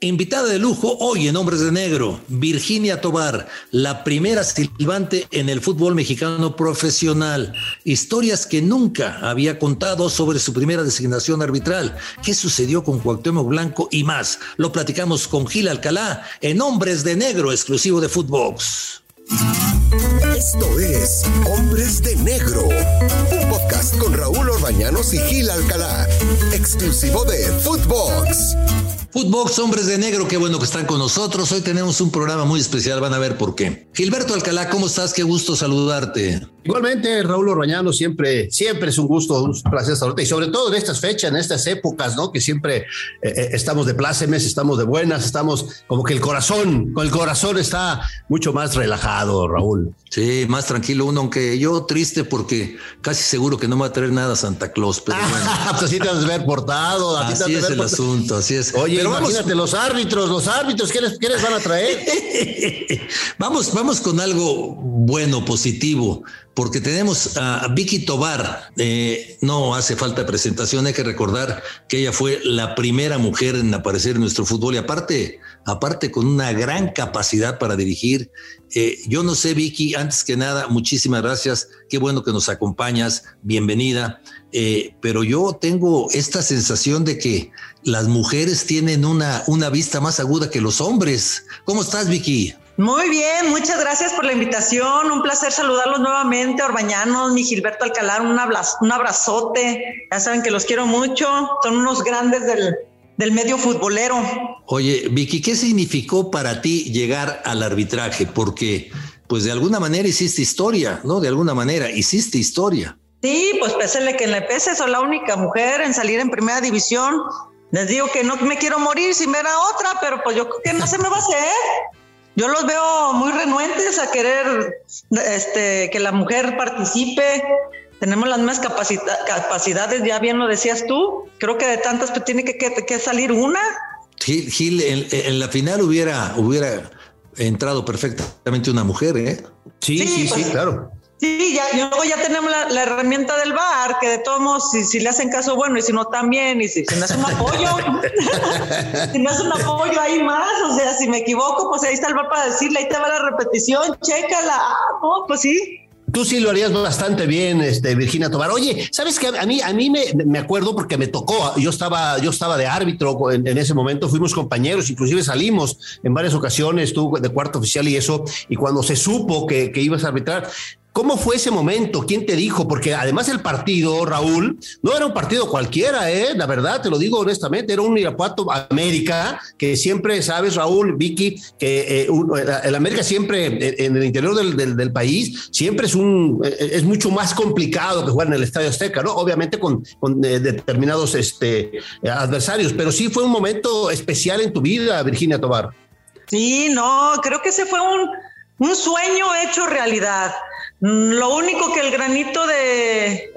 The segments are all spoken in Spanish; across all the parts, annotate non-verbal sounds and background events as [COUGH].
Invitada de lujo hoy en Hombres de Negro, Virginia Tobar, la primera silbante en el fútbol mexicano profesional. Historias que nunca había contado sobre su primera designación arbitral. ¿Qué sucedió con Cuauhtémoc Blanco y más? Lo platicamos con Gil Alcalá en Hombres de Negro, exclusivo de Footbox. Esto es Hombres de Negro, un podcast con Raúl Orbañanos y Gil Alcalá, exclusivo de Footbox. Footbox, hombres de negro, qué bueno que están con nosotros. Hoy tenemos un programa muy especial, van a ver por qué. Gilberto Alcalá, ¿cómo estás? Qué gusto saludarte. Igualmente, Raúl Orbañano, siempre, siempre es un gusto, un placer saludarte. Y sobre todo en estas fechas, en estas épocas, ¿no? Que siempre eh, eh, estamos de plácemes, estamos de buenas, estamos como que el corazón, con el corazón está mucho más relajado, Raúl. Sí, más tranquilo uno, aunque yo triste porque casi seguro que no me va a traer nada Santa Claus, pero [LAUGHS] bueno. pues así te has de ver portado. Así es el asunto, así es. Oye, pero imagínate los árbitros, los árbitros, ¿qué les, ¿qué les van a traer? [LAUGHS] vamos, vamos con algo bueno, positivo porque tenemos a Vicky Tobar. Eh, no hace falta presentación, hay que recordar que ella fue la primera mujer en aparecer en nuestro fútbol y aparte, aparte con una gran capacidad para dirigir. Eh, yo no sé, Vicky, antes que nada, muchísimas gracias. Qué bueno que nos acompañas, bienvenida. Eh, pero yo tengo esta sensación de que las mujeres tienen una, una vista más aguda que los hombres. ¿Cómo estás, Vicky? Muy bien, muchas gracias por la invitación. Un placer saludarlos nuevamente, Orbañanos, mi Gilberto Alcalá, un, un abrazote. Ya saben que los quiero mucho. Son unos grandes del, del medio futbolero. Oye, Vicky, ¿qué significó para ti llegar al arbitraje? Porque, pues de alguna manera hiciste historia, ¿no? De alguna manera hiciste historia. Sí, pues pésele que en la EPS soy la única mujer en salir en primera división. Les digo que no me quiero morir sin ver a otra, pero pues yo creo que no se me va a hacer yo los veo muy renuentes a querer este, que la mujer participe. Tenemos las mismas capacidades, ya bien lo decías tú. Creo que de tantas pues, tiene que, que, salir una. Gil, Gil en, la final hubiera, hubiera entrado perfectamente una mujer, ¿eh? Sí, sí, sí, pues, claro. Sí, ya, y luego ya tenemos la, herramienta del bar, que de todos modos, si, le hacen caso, bueno, y si no, también, y si, si no es un apoyo, [LAUGHS] si no es un apoyo, hay más, o sea, si me equivoco, pues ahí está el bar para decirle, ahí te va la repetición, chécala, no, pues sí. Tú sí lo harías bastante bien, este, Virginia Tobar. Oye, ¿sabes qué? A mí, a mí me, me acuerdo porque me tocó, yo estaba, yo estaba de árbitro en, ese momento, fuimos compañeros, inclusive salimos en varias ocasiones, tú de cuarto oficial y eso, y cuando se supo que, que ibas a arbitrar, ¿Cómo fue ese momento? ¿Quién te dijo? Porque además el partido, Raúl, no era un partido cualquiera, ¿eh? La verdad, te lo digo honestamente, era un Irapuato América, que siempre, sabes, Raúl, Vicky, que eh, el América siempre, en el interior del, país, siempre es un, eh, es mucho más complicado que jugar en el Estadio Azteca, ¿no? Obviamente con, eh, determinados este, adversarios, pero sí fue un momento especial en tu vida, Virginia Tobar. Sí, no, creo que ese fue un, un sueño hecho realidad. Lo único que el granito de,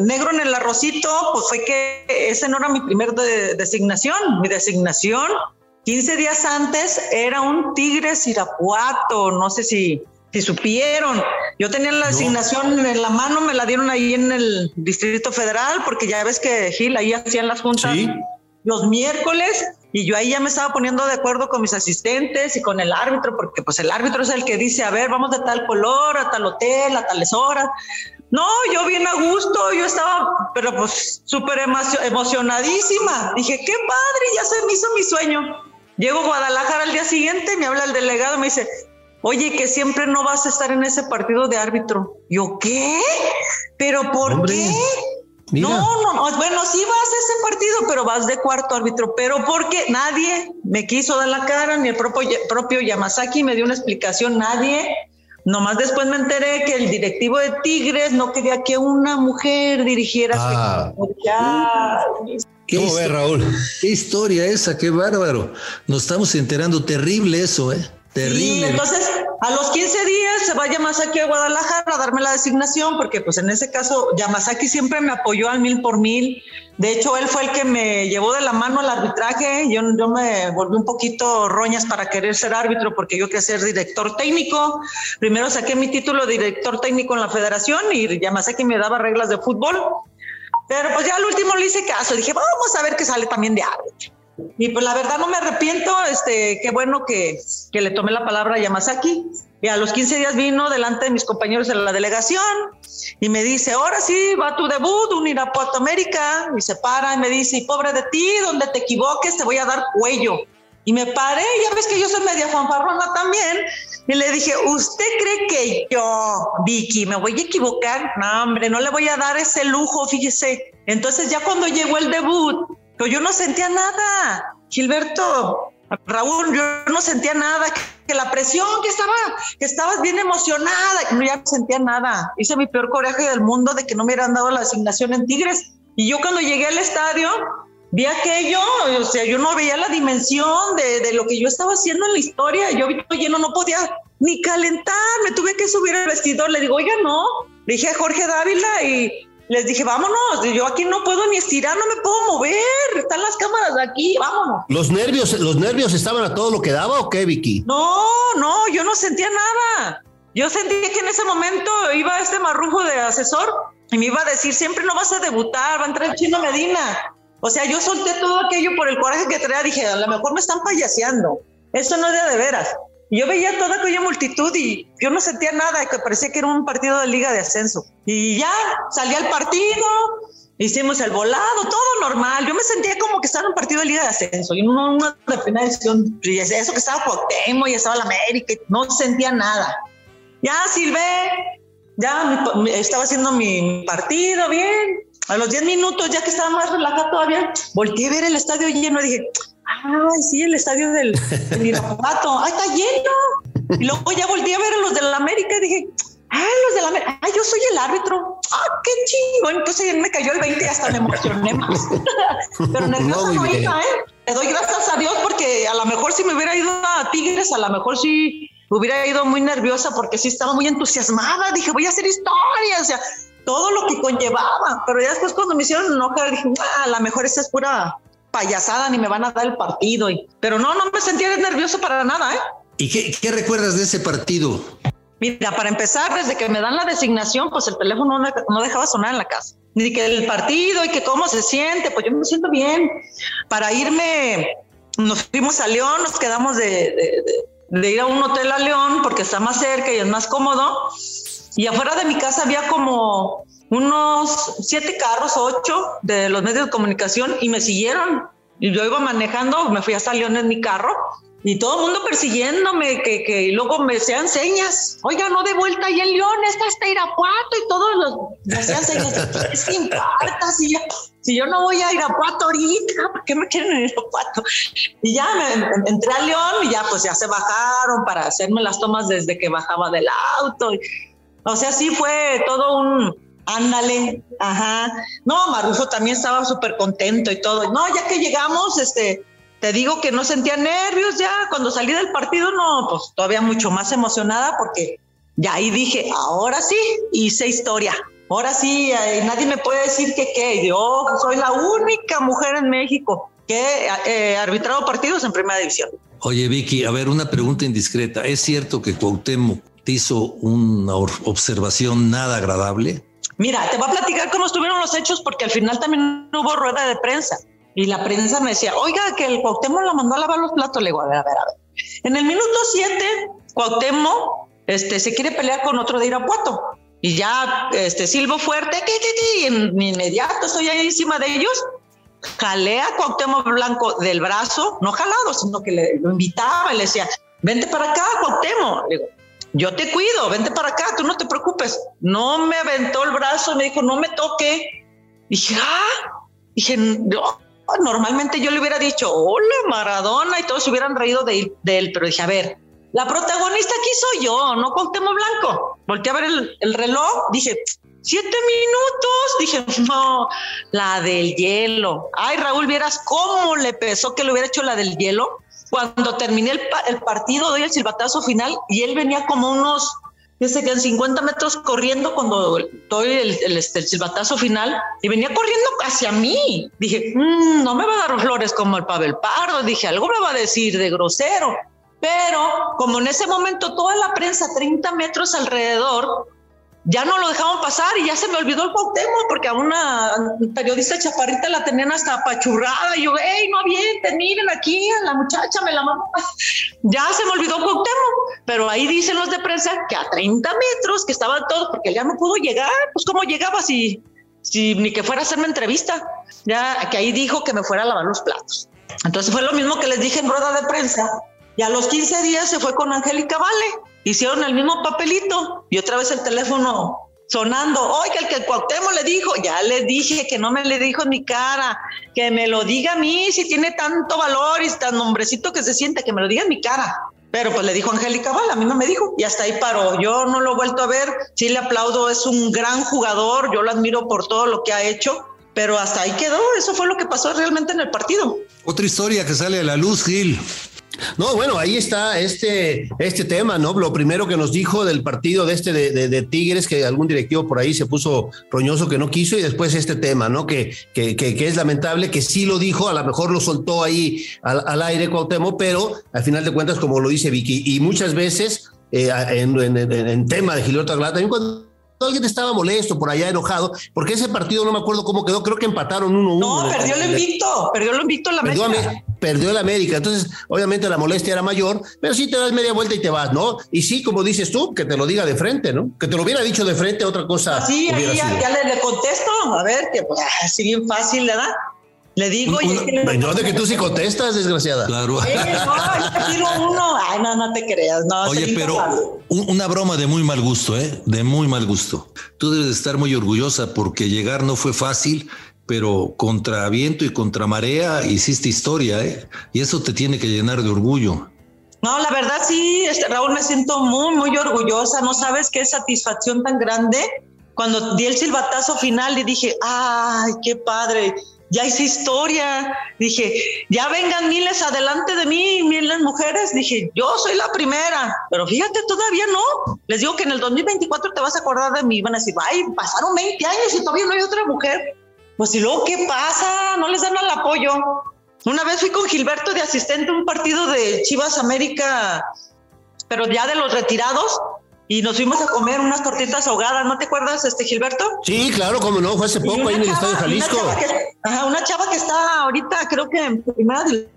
negro en el arrocito, pues fue que ese no era mi primer designación. Mi designación, 15 días antes, era un tigre sirapuato. No sé si, si supieron. Yo tenía la designación en la mano, me la dieron ahí en el Distrito Federal, porque ya ves que Gil ahí hacían las juntas los miércoles y yo ahí ya me estaba poniendo de acuerdo con mis asistentes y con el árbitro, porque pues el árbitro es el que dice, a ver, vamos de tal color, a tal hotel, a tales horas. No, yo bien a gusto, yo estaba, pero pues súper emocionadísima. Dije, qué padre, ya se me hizo mi sueño. Llego a Guadalajara al día siguiente, me habla el delegado, me dice, oye, que siempre no vas a estar en ese partido de árbitro. Yo, ¿qué? ¿Pero por qué? No, no, no, bueno, sí vas a ese partido, pero vas de cuarto árbitro, pero porque nadie me quiso dar la cara, ni el propio, propio Yamazaki me dio una explicación, nadie. Nomás después me enteré que el directivo de Tigres no quería que una mujer dirigiera ah. ¿Cómo ves, Raúl? Qué historia esa, qué bárbaro. Nos estamos enterando terrible eso, ¿eh? Terrible. entonces a los 15 días se va Yamazaki a Guadalajara a darme la designación, porque pues en ese caso Yamazaki siempre me apoyó al mil por mil. De hecho, él fue el que me llevó de la mano al arbitraje. Yo, yo me volví un poquito roñas para querer ser árbitro, porque yo quería ser director técnico. Primero saqué mi título de director técnico en la federación y Yamazaki me daba reglas de fútbol. Pero pues ya al último le hice caso. Dije, vamos a ver qué sale también de árbitro. Y pues la verdad no me arrepiento, este, qué bueno que, que le tomé la palabra a Yamazaki. Y a los 15 días vino delante de mis compañeros en la delegación y me dice, ahora sí, va tu debut, un Irapuato América. Y se para y me dice, y pobre de ti, donde te equivoques te voy a dar cuello. Y me paré, ya ves que yo soy media fanfarrona también. Y le dije, ¿usted cree que yo, Vicky, me voy a equivocar? No, hombre, no le voy a dar ese lujo, fíjese. Entonces ya cuando llegó el debut, yo no sentía nada. Gilberto, Raúl, yo no sentía nada, que la presión, que estaba, que estabas bien emocionada, no, ya no sentía nada. Hice mi peor coraje del mundo de que no me hubieran dado la asignación en Tigres. Y yo cuando llegué al estadio, vi aquello, o sea, yo no veía la dimensión de, lo que yo estaba haciendo en la historia. Yo vi lleno, no podía ni calentar, me tuve que subir al vestidor. Le digo, oiga, no. Le dije a Jorge Dávila y les dije, vámonos, yo aquí no puedo ni estirar, no me puedo mover, están las cámaras aquí, vámonos. ¿Los nervios, los nervios estaban a todo lo que daba o qué, Vicky? No, no, yo no sentía nada. Yo sentí que en ese momento iba este marrujo de asesor y me iba a decir, siempre no vas a debutar, va a entrar chino Medina. O sea, yo solté todo aquello por el coraje que traía, dije, a lo mejor me están payaseando. Eso no es de, de veras. Yo veía toda aquella multitud y yo no sentía nada, que parecía que era un partido de liga de ascenso. Y ya salía el partido, hicimos el volado, todo normal. Yo me sentía como que estaba en un partido de liga de ascenso y no una de edición. Eso que estaba Cuauhtémoc y estaba la América, no sentía nada. Ya silbé, ya estaba haciendo mi partido bien. A los 10 minutos, ya que estaba más relajado todavía, volteé a ver el estadio lleno y dije, ay, sí, el estadio del, del [LAUGHS] Irapuato, ay, está lleno. Y luego ya volteé a ver a los de la América y dije, ay, los de la América, ay, yo soy el árbitro, ah, qué chido. Entonces me cayó el 20 y hasta me emocioné más. [LAUGHS] Pero nerviosa no iba, ¿eh? Le doy gracias a Dios porque a lo mejor si me hubiera ido a Tigres, a lo mejor sí hubiera ido muy nerviosa porque sí estaba muy entusiasmada. Dije, voy a hacer historia, o sea, todo lo que conllevaba. Pero ya después cuando me hicieron enojar, dije, ah, a lo mejor esa es pura payasada ni me van a dar el partido. Y, pero no, no me sentía nervioso para nada, ¿eh? ¿Y qué, qué recuerdas de ese partido? Mira, para empezar, desde que me dan la designación, pues el teléfono no, no, dejaba sonar en la casa. Ni que el partido y que cómo se siente, pues yo me siento bien. Para irme, nos fuimos a León, nos quedamos de, de, de, de ir a un hotel a León porque está más cerca y es más cómodo. Y afuera de mi casa había como unos siete carros, ocho de los medios de comunicación y me siguieron. Y yo iba manejando, me fui hasta León en mi carro y todo el mundo persiguiéndome, que, que y luego me hacían señas. Oiga, no de vuelta ahí en León, está hasta Irapuato y todos los me hacían señas. [LAUGHS] Es que si yo, si yo no voy a Irapuato ahorita, ¿por qué me quieren en Irapuato? Y ya me, entré a León y ya pues ya se bajaron para hacerme las tomas desde que bajaba del auto. O sea, sí fue todo un, Ándale, ajá. No, Marufo también estaba súper contento y todo. No, ya que llegamos, este, te digo que no sentía nervios ya. Cuando salí del partido, no, pues todavía mucho más emocionada porque ya ahí dije, ahora sí, hice historia. Ahora sí, eh, nadie me puede decir que qué. Yo soy la única mujer en México que eh, arbitrado partidos en primera división. Oye, Vicky, a ver, una pregunta indiscreta. ¿Es cierto que Cuauhtémoc te hizo una observación nada agradable? Mira, te voy a platicar cómo estuvieron los hechos porque al final también hubo rueda de prensa y la prensa me decía, oiga, que el Cuauhtémoc la mandó a lavar los platos. Le digo, a ver, a ver, a ver. En el minuto 7, Cuauhtémoc este, se quiere pelear con otro de Irapuato y ya este, silbo fuerte y inmediato estoy ahí encima de ellos. Jalé a Cuauhtémoc Blanco del brazo, no jalado, sino que le, lo invitaba y le decía, vente para acá, Cuauhtémoc. Le digo, yo te cuido, vente para acá, tú no te preocupes. No me aventó el brazo, me dijo, no me toque. Dije, ah, dije, no. Normalmente yo le hubiera dicho, hola Maradona, y todos se hubieran reído de, él, pero dije, a ver, la protagonista aquí soy yo, no Cuauhtémoc Blanco. Volteé a ver el, el reloj, dije, siete minutos. Dije, no, la del hielo. Ay, Raúl, vieras cómo le pesó que le hubiera hecho la del hielo. Cuando terminé el, el partido, doy el silbatazo final y él venía como unos, sé que en 50 metros corriendo cuando doy el, el, este, el, silbatazo final y venía corriendo hacia mí. Dije, mmm, no me va a dar flores como el Pavel Pardo. Dije, algo me va a decir de grosero. Pero como en ese momento toda la prensa, 30 metros alrededor, ya no lo dejaban pasar y ya se me olvidó el Cuauhtémoc porque a una periodista chaparrita la tenían hasta apachurrada. Y yo, hey, no avienten, miren aquí a la muchacha, me la mamá. [LAUGHS] Ya se me olvidó Cuauhtémoc, pero ahí dicen los de prensa que a 30 metros que estaban todos porque ya no pudo llegar, pues cómo llegaba si, si ni que fuera a hacerme entrevista, ya que ahí dijo que me fuera a lavar los platos. Entonces fue lo mismo que les dije en rueda de prensa. Y a los 15 días se fue con Angélica Vale hicieron el mismo papelito y otra vez el teléfono sonando. Oiga, el que el Cuauhtémoc le dijo, ya le dije que no me le dijo en mi cara, que me lo diga a mí si tiene tanto valor y tan hombrecito que se siente, que me lo diga en mi cara. Pero pues le dijo Angélica Val, a mí no me dijo, y hasta ahí paró. Yo no lo he vuelto a ver, sí le aplaudo, es un gran jugador, yo lo admiro por todo lo que ha hecho, pero hasta ahí quedó, eso fue lo que pasó realmente en el partido. Otra historia que sale a la luz, Gil. No, bueno, ahí está este, este tema, ¿no? Lo primero que nos dijo del partido de este de, Tigres, que algún directivo por ahí se puso roñoso que no quiso, y después este tema, ¿no? Que, que, que, es lamentable, que sí lo dijo, a lo mejor lo soltó ahí al, al aire Cuauhtémoc, pero al final de cuentas, como lo dice Vicky, y muchas veces eh, en, en, tema de Gilberto Aguilar, también cuando alguien estaba molesto, por allá enojado, porque ese partido no me acuerdo cómo quedó, creo que empataron 1-1. No, perdió el invicto, perdió el invicto la América. Perdió el América, entonces obviamente la molestia era mayor, pero sí te das media vuelta y te vas, ¿no? Y sí, como dices tú, que te lo diga de frente, ¿no? Que te lo hubiera dicho de frente, otra cosa. Sí, ahí ya, le, contesto, a ver, que pues, así bien fácil, ¿verdad? Le digo, y no, de que tú sí contestas, desgraciada. Claro. no, uno. Ay, no, no te creas. No, Oye, pero una broma de muy mal gusto, ¿eh? De muy mal gusto. Tú debes de estar muy orgullosa porque llegar no fue fácil, pero contra viento y contra marea hiciste historia, ¿eh? Y eso te tiene que llenar de orgullo. No, la verdad sí, este, Raúl, me siento muy, muy orgullosa. No sabes qué satisfacción tan grande. Cuando di el silbatazo final y dije, ay, qué padre ya hice historia. Dije, ya vengan miles adelante de mí, miles mujeres. Dije, yo soy la primera, pero fíjate, todavía no. Les digo que en el 2024 te vas a acordar de mí. Van a decir, ay, pasaron 20 años y todavía no hay otra mujer. Pues y luego, ¿qué pasa? No les dan el apoyo. Una vez fui con Gilberto de asistente a un partido de Chivas América, pero ya de los retirados, y nos fuimos a comer unas tortitas ahogadas, ¿no te acuerdas, este Gilberto? Sí, claro, como no, fue hace poco ahí en el Estadio Jalisco. Una chava, que, ajá, una chava que está ahorita, creo que en primera de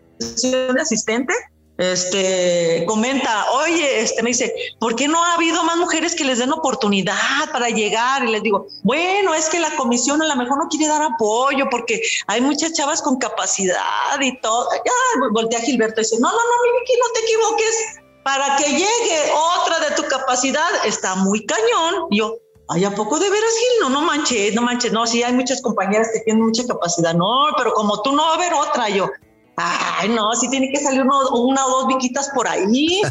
asistente, este comenta, oye, este me dice, ¿por qué no ha habido más mujeres que les den oportunidad para llegar? Y les digo, bueno, es que la comisión a lo mejor no quiere dar apoyo porque hay muchas chavas con capacidad y todo. Ya voltea Gilberto y dice, no, no, no, Miki, no te equivoques para que llegue otra de tu capacidad está muy cañón. yo, ay, ¿a poco de veras, Gil? No, no manches, no manches. No, sí, hay muchas compañeras que tienen mucha capacidad. No, pero como tú no va a haber otra. Yo, Ay, no, sí tiene que salir una o dos viquitas por ahí.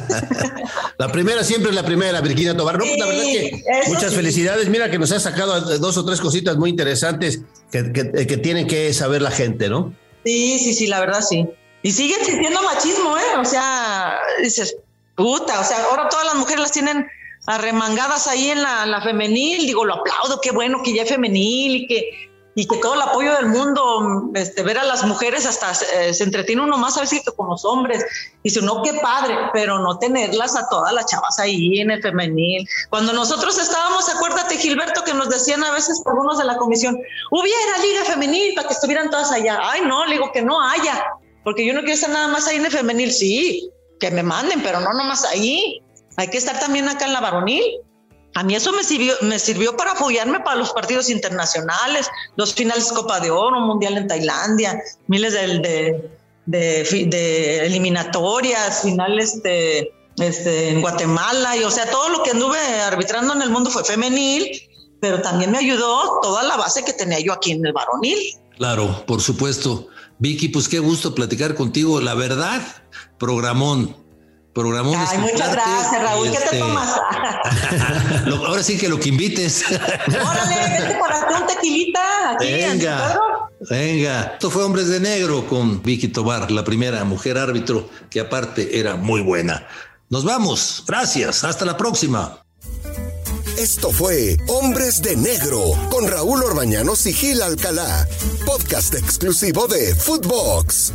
[LAUGHS] la primera siempre es la primera, Virginia Tobar. No, la verdad que muchas felicidades. Mira que nos has sacado dos o tres cositas muy interesantes que, que, tienen que saber la gente, ¿no? Sí, sí, sí, la verdad sí. Y sigue existiendo machismo, ¿eh? O sea, dices, Puta, o sea, ahora todas las mujeres las tienen arremangadas ahí en la, femenil. Digo, lo aplaudo, qué bueno que ya es femenil y que, y que todo el apoyo del mundo, este, ver a las mujeres hasta eh, se entretiene uno más a veces con los hombres. Dice, no, qué padre, pero no tenerlas a todas las chavas ahí en el femenil. Cuando nosotros estábamos, acuérdate, Gilberto, que nos decían a veces por unos de la comisión, hubiera liga femenil para que estuvieran todas allá. Ay, no, digo que no haya, porque yo no quiero estar nada más ahí en el femenil, sí, que me manden, pero no nomás ahí. Hay que estar también acá en la varonil. A mí eso me sirvió, me sirvió para apoyarme para los partidos internacionales, los finales Copa de Oro, Mundial en Tailandia, miles de, de, eliminatorias, finales de, este, en Guatemala, y o sea, todo lo que anduve arbitrando en el mundo fue femenil, pero también me ayudó toda la base que tenía yo aquí en el varonil. Claro, por supuesto. Vicky, pues qué gusto platicar contigo. La verdad, programón. Programón. Ay, muchas gracias, Raúl. ¿Qué te este, tomas? [LAUGHS] ahora sí que lo que invites. Órale, vete para un tequilita aquí venga, venga. Esto fue Hombres de Negro con Vicky Tobar, la primera mujer árbitro que aparte era muy buena. Nos vamos. Gracias. Hasta la próxima. Esto fue Hombres de Negro con Raúl Orbañanos y Gil Alcalá, podcast exclusivo de Footbox.